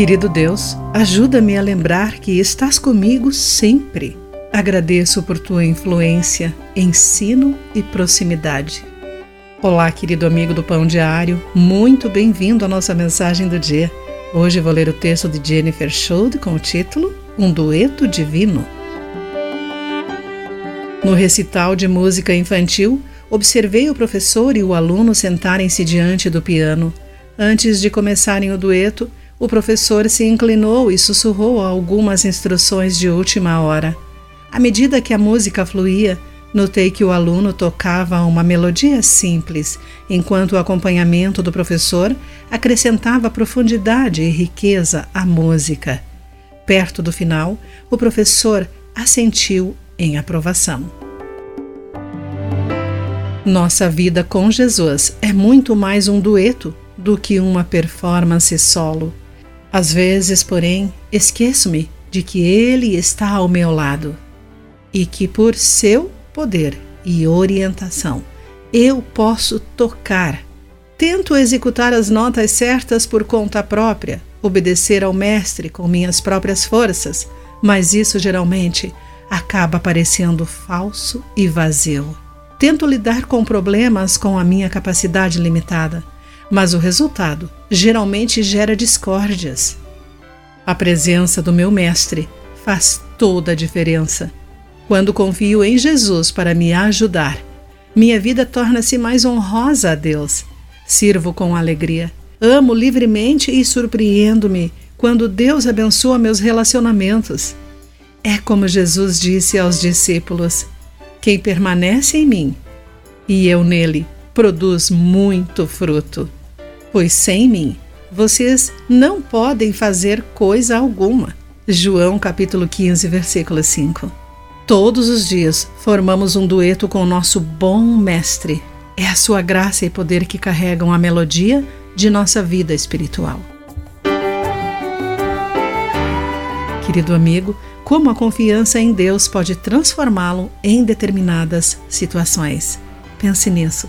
Querido Deus, ajuda-me a lembrar que estás comigo sempre. Agradeço por tua influência, ensino e proximidade. Olá, querido amigo do Pão Diário, muito bem-vindo à nossa mensagem do dia. Hoje vou ler o texto de Jennifer Schultz com o título Um Dueto Divino. No recital de música infantil, observei o professor e o aluno sentarem-se diante do piano. Antes de começarem o dueto, o professor se inclinou e sussurrou algumas instruções de última hora. À medida que a música fluía, notei que o aluno tocava uma melodia simples, enquanto o acompanhamento do professor acrescentava profundidade e riqueza à música. Perto do final, o professor assentiu em aprovação. Nossa vida com Jesus é muito mais um dueto do que uma performance solo. Às vezes, porém, esqueço-me de que Ele está ao meu lado e que, por seu poder e orientação, eu posso tocar. Tento executar as notas certas por conta própria, obedecer ao Mestre com minhas próprias forças, mas isso geralmente acaba parecendo falso e vazio. Tento lidar com problemas com a minha capacidade limitada mas o resultado geralmente gera discórdias. A presença do meu Mestre faz toda a diferença. Quando confio em Jesus para me ajudar, minha vida torna-se mais honrosa a Deus. Sirvo com alegria, amo livremente e surpreendo-me quando Deus abençoa meus relacionamentos. É como Jesus disse aos discípulos: Quem permanece em mim e eu nele produz muito fruto pois sem mim vocês não podem fazer coisa alguma. João capítulo 15, versículo 5. Todos os dias formamos um dueto com o nosso bom mestre. É a sua graça e poder que carregam a melodia de nossa vida espiritual. Querido amigo, como a confiança em Deus pode transformá-lo em determinadas situações. Pense nisso